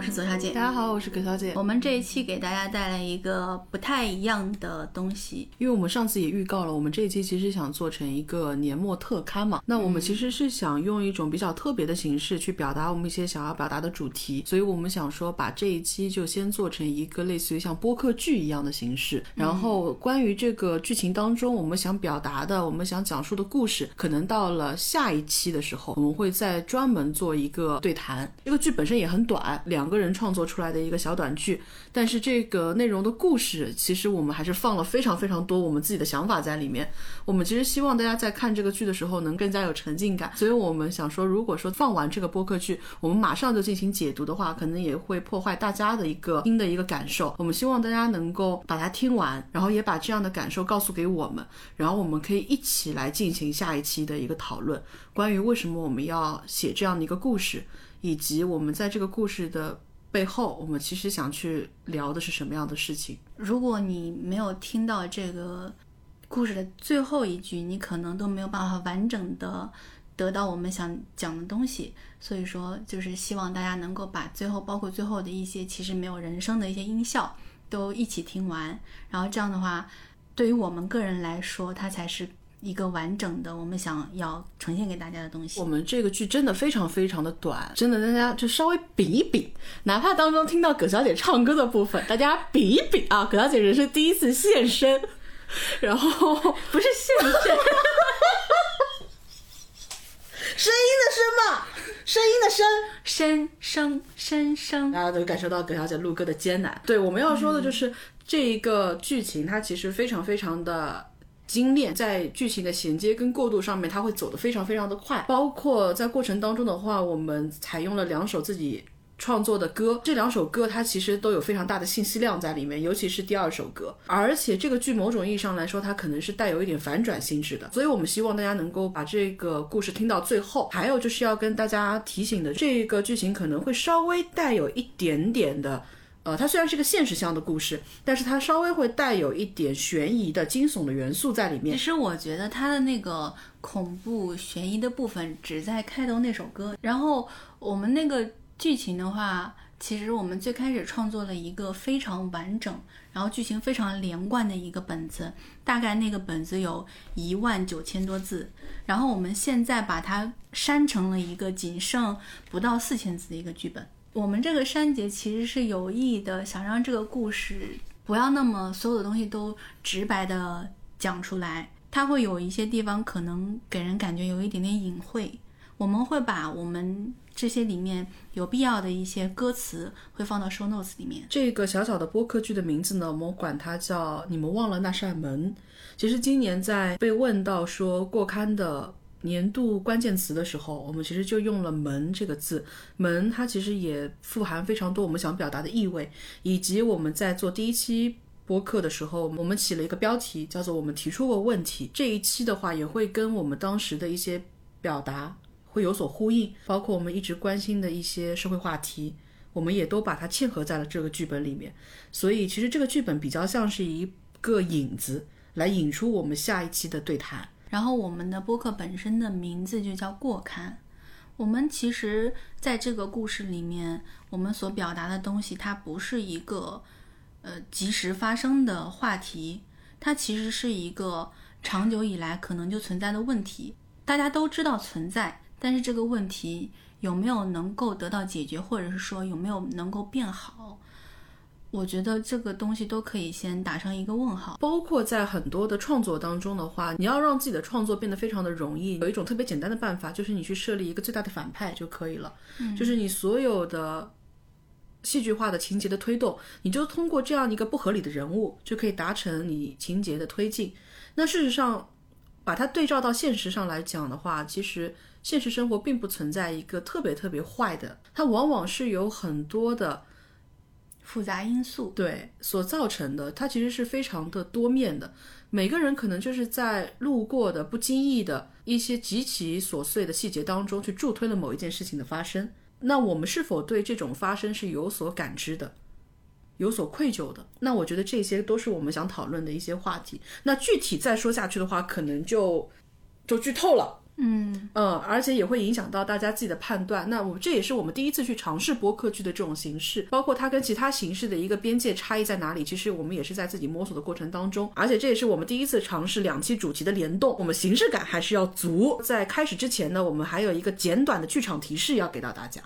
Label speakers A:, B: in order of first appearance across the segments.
A: 我是左小姐。
B: 大家好，我是葛小姐。
A: 我们这一期给大家带来一个不太一样的东西，
B: 因为我们上次也预告了，我们这一期其实想做成一个年末特刊嘛。那我们其实是想用一种比较特别的形式去表达我们一些想要表达的主题，所以我们想说把这一期就先做成一个类似于像播客剧一样的形式。然后关于这个剧情当中我们想表达的、我们想讲述的故事，可能到了下一期的时候，我们会再专门做一个对谈。这个剧本身也很短，两个人创作出来的一个小短剧，但是这个内容的故事，其实我们还是放了非常非常多我们自己的想法在里面。我们其实希望大家在看这个剧的时候能更加有沉浸感，所以我们想说，如果说放完这个播客剧，我们马上就进行解读的话，可能也会破坏大家的一个听的一个感受。我们希望大家能够把它听完，然后也把这样的感受告诉给我们，然后我们可以一起来进行下一期的一个讨论，关于为什么我们要写这样的一个故事。以及我们在这个故事的背后，我们其实想去聊的是什么样的事情？
A: 如果你没有听到这个故事的最后一句，你可能都没有办法完整的得到我们想讲的东西。所以说，就是希望大家能够把最后，包括最后的一些其实没有人声的一些音效，都一起听完。然后这样的话，对于我们个人来说，它才是。一个完整的，我们想要呈现给大家的东西。
B: 我们这个剧真的非常非常的短，真的大家就稍微比一比，哪怕当中听到葛小姐唱歌的部分，大家比一比啊！葛小姐人生第一次现身，然后
A: 不是现身，
B: 声音的声嘛，声音的声，
A: 声声声声，
B: 大家都感受到葛小姐录歌的艰难。对，我们要说的就是这一个剧情，它其实非常非常的。精炼在剧情的衔接跟过渡上面，它会走得非常非常的快。包括在过程当中的话，我们采用了两首自己创作的歌，这两首歌它其实都有非常大的信息量在里面，尤其是第二首歌。而且这个剧某种意义上来说，它可能是带有一点反转性质的，所以我们希望大家能够把这个故事听到最后。还有就是要跟大家提醒的，这个剧情可能会稍微带有一点点的。呃，它虽然是个现实向的故事，但是它稍微会带有一点悬疑的惊悚的元素在里面。
A: 其实我觉得它的那个恐怖悬疑的部分只在开头那首歌，然后我们那个剧情的话，其实我们最开始创作了一个非常完整，然后剧情非常连贯的一个本子，大概那个本子有一万九千多字，然后我们现在把它删成了一个仅剩不到四千字的一个剧本。我们这个删节其实是有意的，想让这个故事不要那么所有的东西都直白的讲出来，它会有一些地方可能给人感觉有一点点隐晦。我们会把我们这些里面有必要的一些歌词会放到 show notes 里面。
B: 这个小小的播客剧的名字呢，我们管它叫《你们忘了那扇门》。其实今年在被问到说过刊的。年度关键词的时候，我们其实就用了“门”这个字。门它其实也富含非常多我们想表达的意味，以及我们在做第一期播客的时候，我们起了一个标题，叫做“我们提出过问题”。这一期的话，也会跟我们当时的一些表达会有所呼应，包括我们一直关心的一些社会话题，我们也都把它嵌合在了这个剧本里面。所以，其实这个剧本比较像是一个引子，来引出我们下一期的对谈。
A: 然后我们的播客本身的名字就叫过刊。我们其实在这个故事里面，我们所表达的东西，它不是一个呃即时发生的话题，它其实是一个长久以来可能就存在的问题。大家都知道存在，但是这个问题有没有能够得到解决，或者是说有没有能够变好？我觉得这个东西都可以先打上一个问号。
B: 包括在很多的创作当中的话，你要让自己的创作变得非常的容易，有一种特别简单的办法，就是你去设立一个最大的反派就可以了。嗯，就是你所有的戏剧化的情节的推动，你就通过这样一个不合理的人物，就可以达成你情节的推进。那事实上，把它对照到现实上来讲的话，其实现实生活并不存在一个特别特别坏的，它往往是有很多的。
A: 复杂因素
B: 对所造成的，它其实是非常的多面的。每个人可能就是在路过的不经意的一些极其琐碎的细节当中，去助推了某一件事情的发生。那我们是否对这种发生是有所感知的，有所愧疚的？那我觉得这些都是我们想讨论的一些话题。那具体再说下去的话，可能就就剧透了。
C: 嗯，
B: 嗯，而且也会影响到大家自己的判断。那我这也是我们第一次去尝试播客剧的这种形式，包括它跟其他形式的一个边界差异在哪里，其实我们也是在自己摸索的过程当中。而且这也是我们第一次尝试两期主题的联动，我们形式感还是要足。在开始之前呢，我们还有一个简短的剧场提示要给到大家。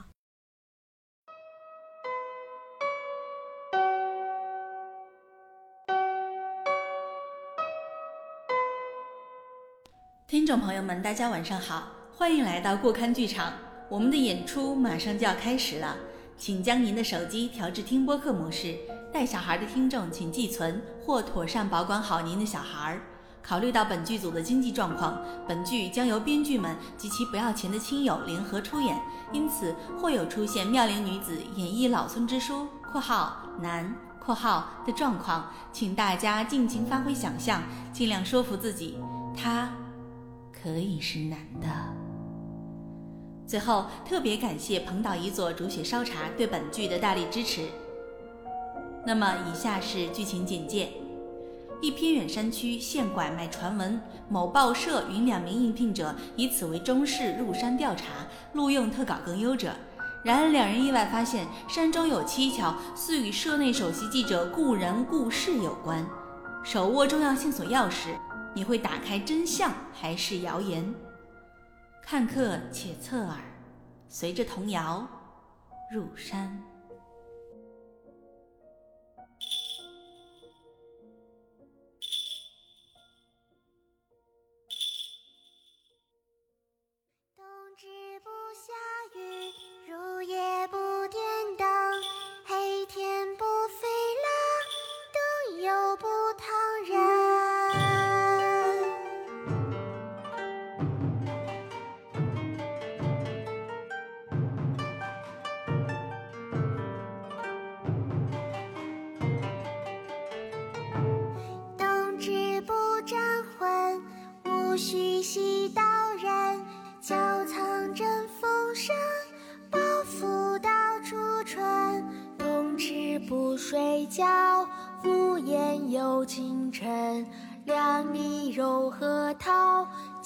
A: 听众朋友们，大家晚上好，欢迎来到过刊剧场。我们的演出马上就要开始了，请将您的手机调至听播客模式。带小孩的听众请寄存或妥善保管好您的小孩。考虑到本剧组的经济状况，本剧将由编剧们及其不要钱的亲友联合出演，因此会有出现妙龄女子演绎老孙之书（括号男）（括号）的状况，请大家尽情发挥想象，尽量说服自己，他。可以是男的。最后，特别感谢彭岛一座煮雪烧茶对本剧的大力支持。那么，以下是剧情简介：一偏远山区现拐卖传闻，某报社与两名应聘者以此为中事入山调查，录用特稿更优者。然而，两人意外发现山中有蹊跷，似与社内首席记者故人故事有关，手握重要线索钥匙。你会打开真相还是谣言？看客且侧耳，随着童谣入山。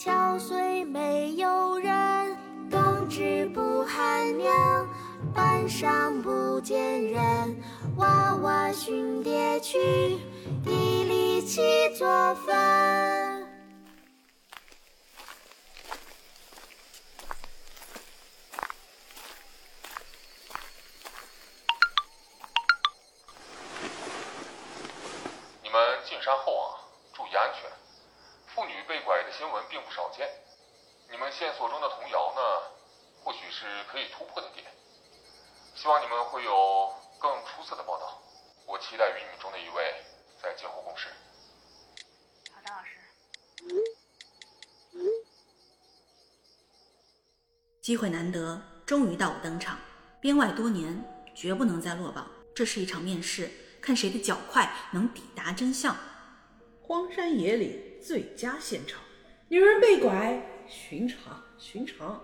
D: 小穗没有人。冬至不寒凉，半晌不见人，娃娃寻爹去，地里起作坟。
E: 你们进山后啊，注意安全。妇女被拐的新闻并不少见，你们线索中的童谣呢，或许是可以突破的点。希望你们会有更出色的报道。我期待与你们中的一位在今后共事。
C: 好的，老师。
A: 机会难得，终于到我登场。编外多年，绝不能再落榜。这是一场面试，看谁的脚快能抵达真相。
B: 荒山野岭最佳现场，女人被拐，寻常寻常。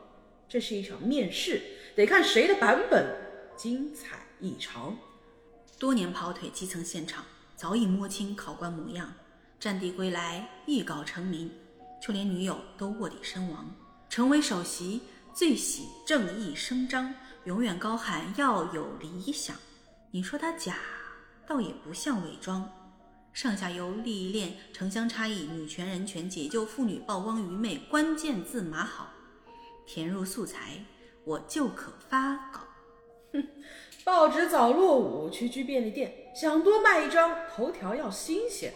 B: 这是一场面试，得看谁的版本精彩异常。
A: 多年跑腿基层现场，早已摸清考官模样。战地归来，一稿成名，就连女友都卧底身亡。成为首席，最喜正义声张，永远高喊要有理想。你说他假，倒也不像伪装。上下游利益链城乡差异，女权人权解救妇女曝光愚昧，关键字码好，填入素材，我就可发稿。
B: 哼报纸早落伍，区区便利店想多卖一张，头条要新鲜，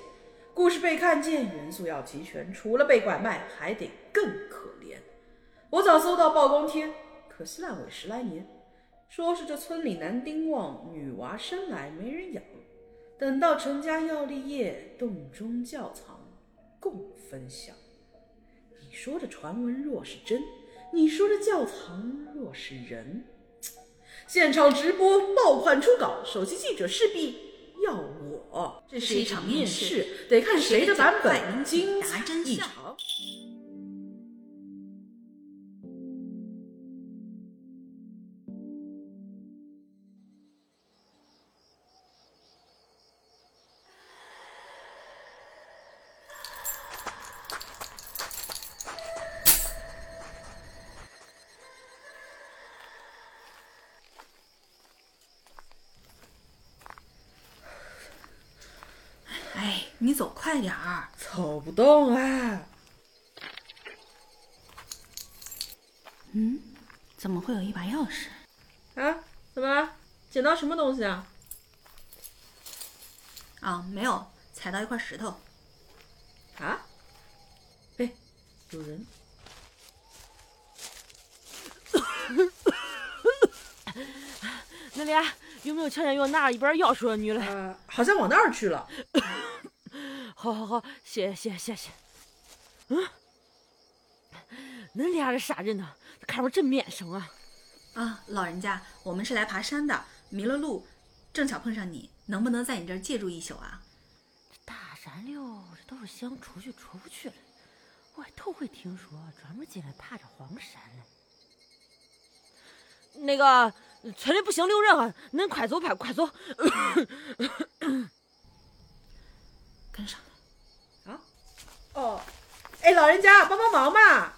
B: 故事被看见，元素要齐全，除了被拐卖，还得更可怜。我早搜到曝光贴，可惜烂尾十来年，说是这村里男丁旺，女娃生来没人养，等到成家要立业，洞中窖藏共分享。你说这传闻若是真，你说这窖藏若是人。现场直播爆款初稿，首席记者势必要我。这是一场面试，得看谁的版本精彩异常。
A: 嗯，怎么会有一把钥匙？
B: 啊，怎么了？捡到什么东西啊？
A: 啊，没有，踩到一块石头。
B: 啊？哎，有人！
F: 那俩有没有瞧见有拿着一本钥匙的女的？
B: 呃，好像往那儿去了。
F: 好好好，谢谢谢谢。嗯，恁俩是啥人呢？看着真面生啊！
A: 啊，老人家，我们是来爬山的，迷了路，正巧碰上你，能不能在你这儿借住一宿啊？
F: 这大山溜，这都是想出去出不去了。我还头回听说专门进来爬这荒山嘞。那个村里不行留人啊，恁快走快快走！
A: 跟上来。
B: 啊？哦，哎，老人家，帮帮忙嘛！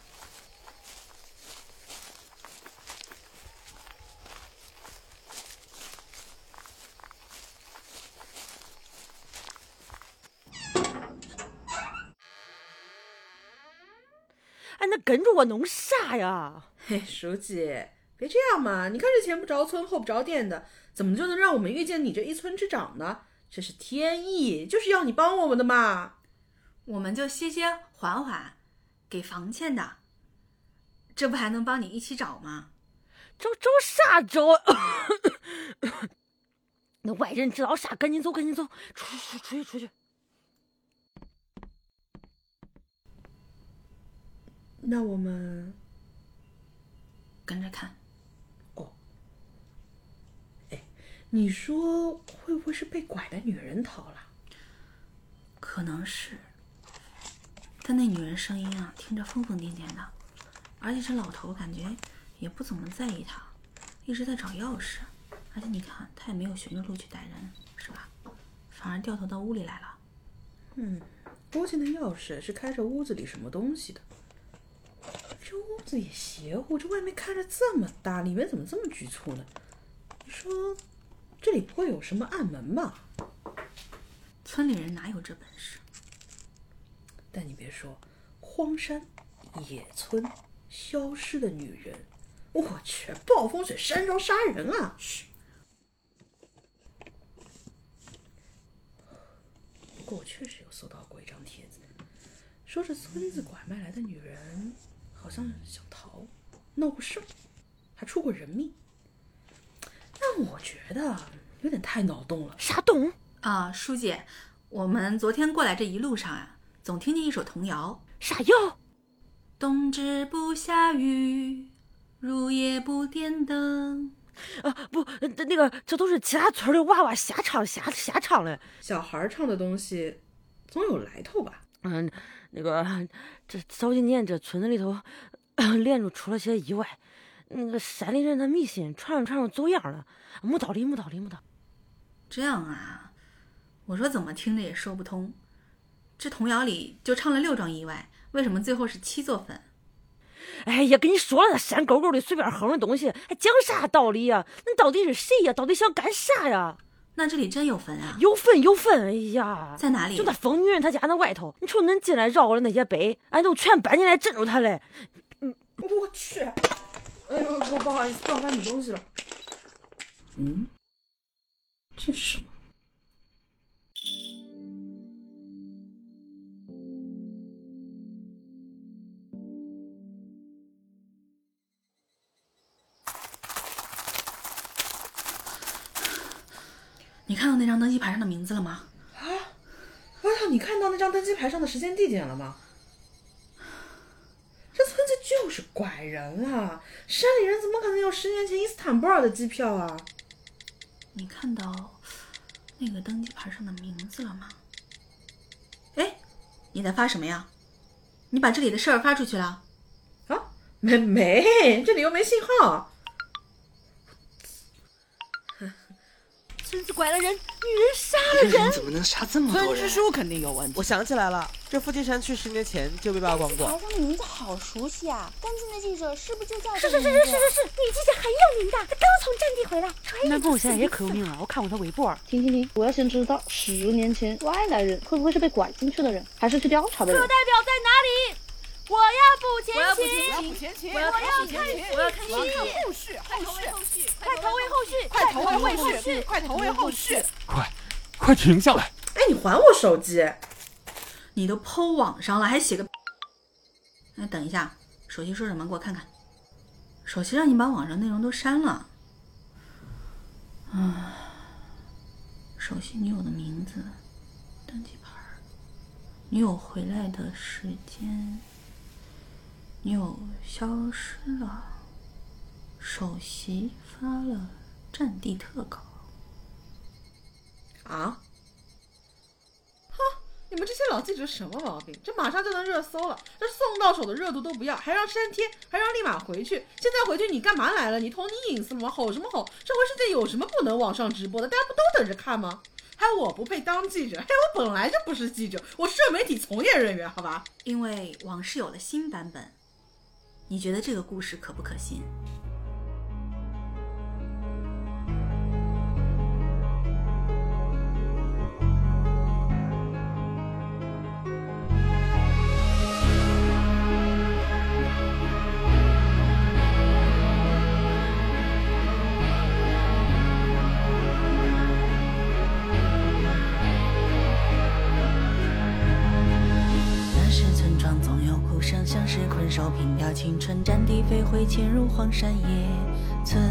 F: 跟着我弄啥呀？
B: 嘿，书记，别这样嘛！你看这前不着村后不着店的，怎么就能让我们遇见你这一村之长呢？这是天意，就是要你帮我们的嘛！
A: 我们就歇歇缓缓，给房钱的，这不还能帮你一起找吗？
F: 找找啥找？那外人知道啥？赶紧走，赶紧走，出出出去出去！
B: 那我们
A: 跟着看。
B: 哦你说会不会是被拐的女人逃了？
A: 可能是，但那女人声音啊，听着疯疯癫癫的，而且这老头感觉也不怎么在意她，一直在找钥匙，而且你看他也没有循着路去逮人，是吧？反而掉头到屋里来了。
B: 嗯，估计那钥匙是开着屋子里什么东西的。这也邪乎，这外面看着这么大，里面怎么这么局促呢？你说？这里不会有什么暗门吧？
A: 村里人哪有这本事？
B: 但你别说，荒山野村消失的女人，我去，暴风雪山庄杀人啊！嘘。不过我确实有搜到过一张帖子，说是村子拐卖来的女人好像小桃，闹过事儿，还出过人命。但我觉得有点太脑洞了。
F: 啥洞
A: 啊，书记？我们昨天过来这一路上啊，总听见一首童谣。
F: 啥谣？
A: 冬至不下雨，入夜不点灯。
F: 啊，不，那个这都是其他村的娃娃瞎唱瞎瞎唱嘞。
B: 小孩唱的东西总有来头吧？
F: 嗯，那个这早几年这村子里头连着出了些意外。那个山里人他迷信，传着传着走样了，没道理，没道理，没道理。
A: 这样啊，我说怎么听着也说不通。这童谣里就唱了六桩意外，为什么最后是七座坟？
F: 哎呀，跟你说了，那山沟沟里随便哼的东西，还讲啥道理呀？那到底是谁呀？到底想干啥呀？
A: 那这里真有坟啊？
F: 有坟，有坟！哎呀，
A: 在哪里？
F: 就那疯女人她家那外头。你瞅恁进来绕过的那些碑，俺都全搬进来镇住她嘞。
B: 嗯，我去。哎呦，不不好意思，撞翻你东西了。嗯，这是什么？
A: 你看到那张登机牌上的名字了吗？
B: 啊！我操！你看到那张登机牌上的时间地点了吗？这村子就是拐人啊，山里人怎么可能有十年前伊斯坦布尔的机票啊？
A: 你看到那个登机牌上的名字了吗？哎，你在发什么呀？你把这里的事儿发出去了？
B: 啊，没没，这里又没信号。
F: 村子拐了人。
G: 女人杀了
H: 人怎么能杀这么多人？
B: 村支书肯定有问题。
I: 我想起来了，这附近山区十年前就被曝光过。
J: 台上的名字好熟悉啊！跟进的记者是不是就叫
F: 是是是是是是是，女记者很有名的，他刚从战地回来。
G: 那朋友现在也可有名了，我看过他微博。
K: 停停停！我要先知道十年前外来人会不会是被拐进去的人，还是去调查的人？
F: 课代表在哪里？我要补前
D: 行，
F: 前
D: 行，
F: 我要看
D: 戏，我要看戏，
F: 后续，后续，快投喂后续，快投喂后续，
I: 快投喂后续，
L: 快，快停下来！
B: 哎，你还我手机！
A: 你都抛网上了，还写个……哎，等一下，手机说什么？给我看看。手机让你把网上内容都删了。啊，熟悉女友的名字，登记牌，女友回来的时间，女友消失了，首席发了战地特稿。
B: 啊？哈你们这些老记者什么毛病？这马上就能热搜了，这送到手的热度都不要，还让删帖，还让立马回去。现在回去你干嘛来了？你偷你隐私吗？吼什么吼？社会世界有什么不能网上直播的？大家不都等着看吗？还我不配当记者？还我本来就不是记者，我是媒体从业人员，好吧？
A: 因为往事有了新版本，你觉得这个故事可不可信？飞灰，潜入荒山野村。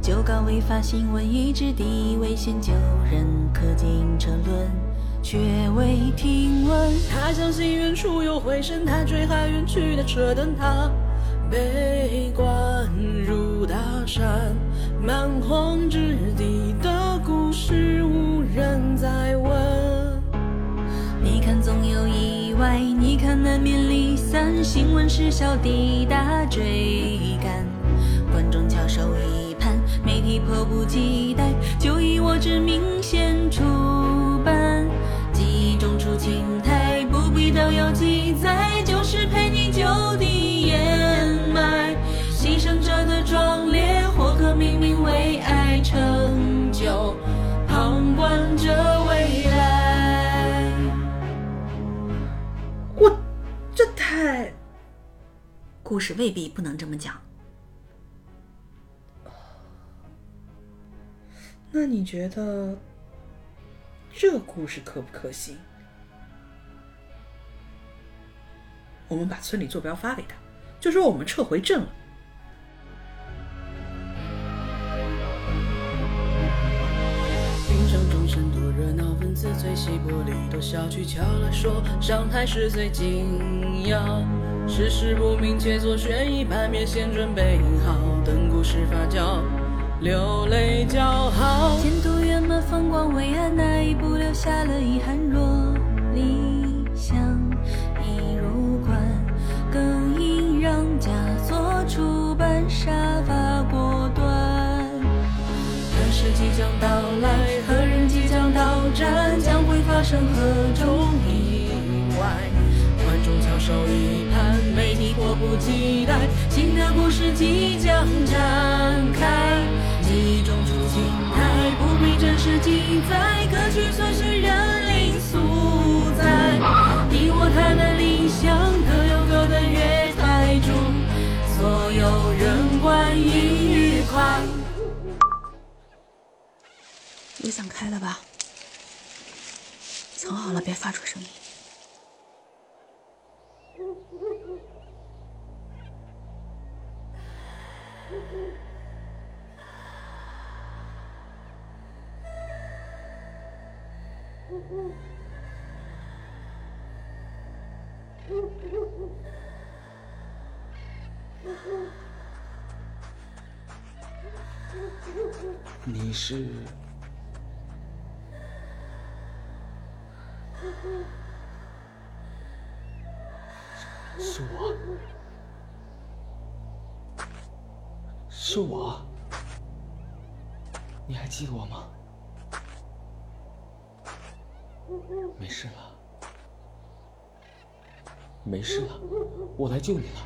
A: 旧岗未发新闻，一直地危险，救人可进车轮，却未听闻。
M: 他相信远处有回声，他追海远去的车灯，他被关入大山蛮荒之地的故事，无人再问。
A: 你看，总有外，你看难免离散，新闻时效抵达追赶，观众翘首以盼，媒体迫不及待，就以我之名先出版，记忆中出青苔，不必都有记载，就是陪你就地掩埋，牺牲者的壮烈，或可命名为爱，成就旁观者
B: 为
A: 故事未必不能这么讲。
B: 那你觉得这故事可不可行？我们把村里坐标发给他，就说我们撤回镇了。
M: 最细玻璃都小取巧了说，上台是最紧要，世事不明且做悬疑盘面，先准备好，等故事发酵，流泪叫好。
A: 前途圆满，风光伟岸，那一步留下了遗憾。若离将会发生何种意外？
M: 观众翘首以盼，媒体迫不及待，
A: 新的故事即将展开。记忆中出青苔，不必真实记载，歌曲算是人灵素在。你我他的理想，各有各的月台，祝所有人观影愉快。又想开了吧？藏好了，别发出声音。
H: 你是？记得我吗？没事了，没事了，我来救你了。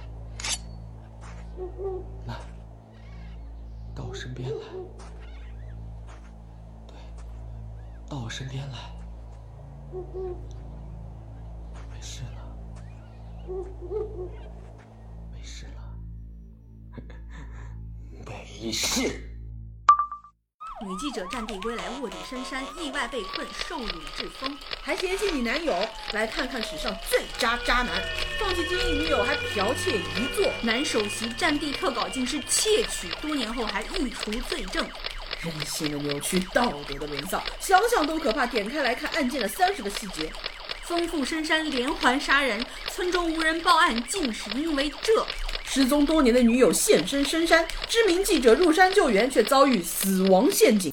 H: 来，到我身边来。对，到我身边来。没事了，没事了，没事。
A: 女记者战地归来，卧底深山，意外被困，受辱致疯，
B: 还嫌弃你男友。来看看史上最渣渣男，放弃经营女友还剽窃遗作。
A: 男首席战地特稿竟是窃取，多年后还欲除罪证。
B: 人性的扭曲，道德的沦丧，想想都可怕。点开来看案件的三十个细节。
A: 丰富深山连环杀人，村中无人报案，竟是因为这。
B: 失踪多年的女友现身深山，知名记者入山救援，却遭遇死亡陷阱。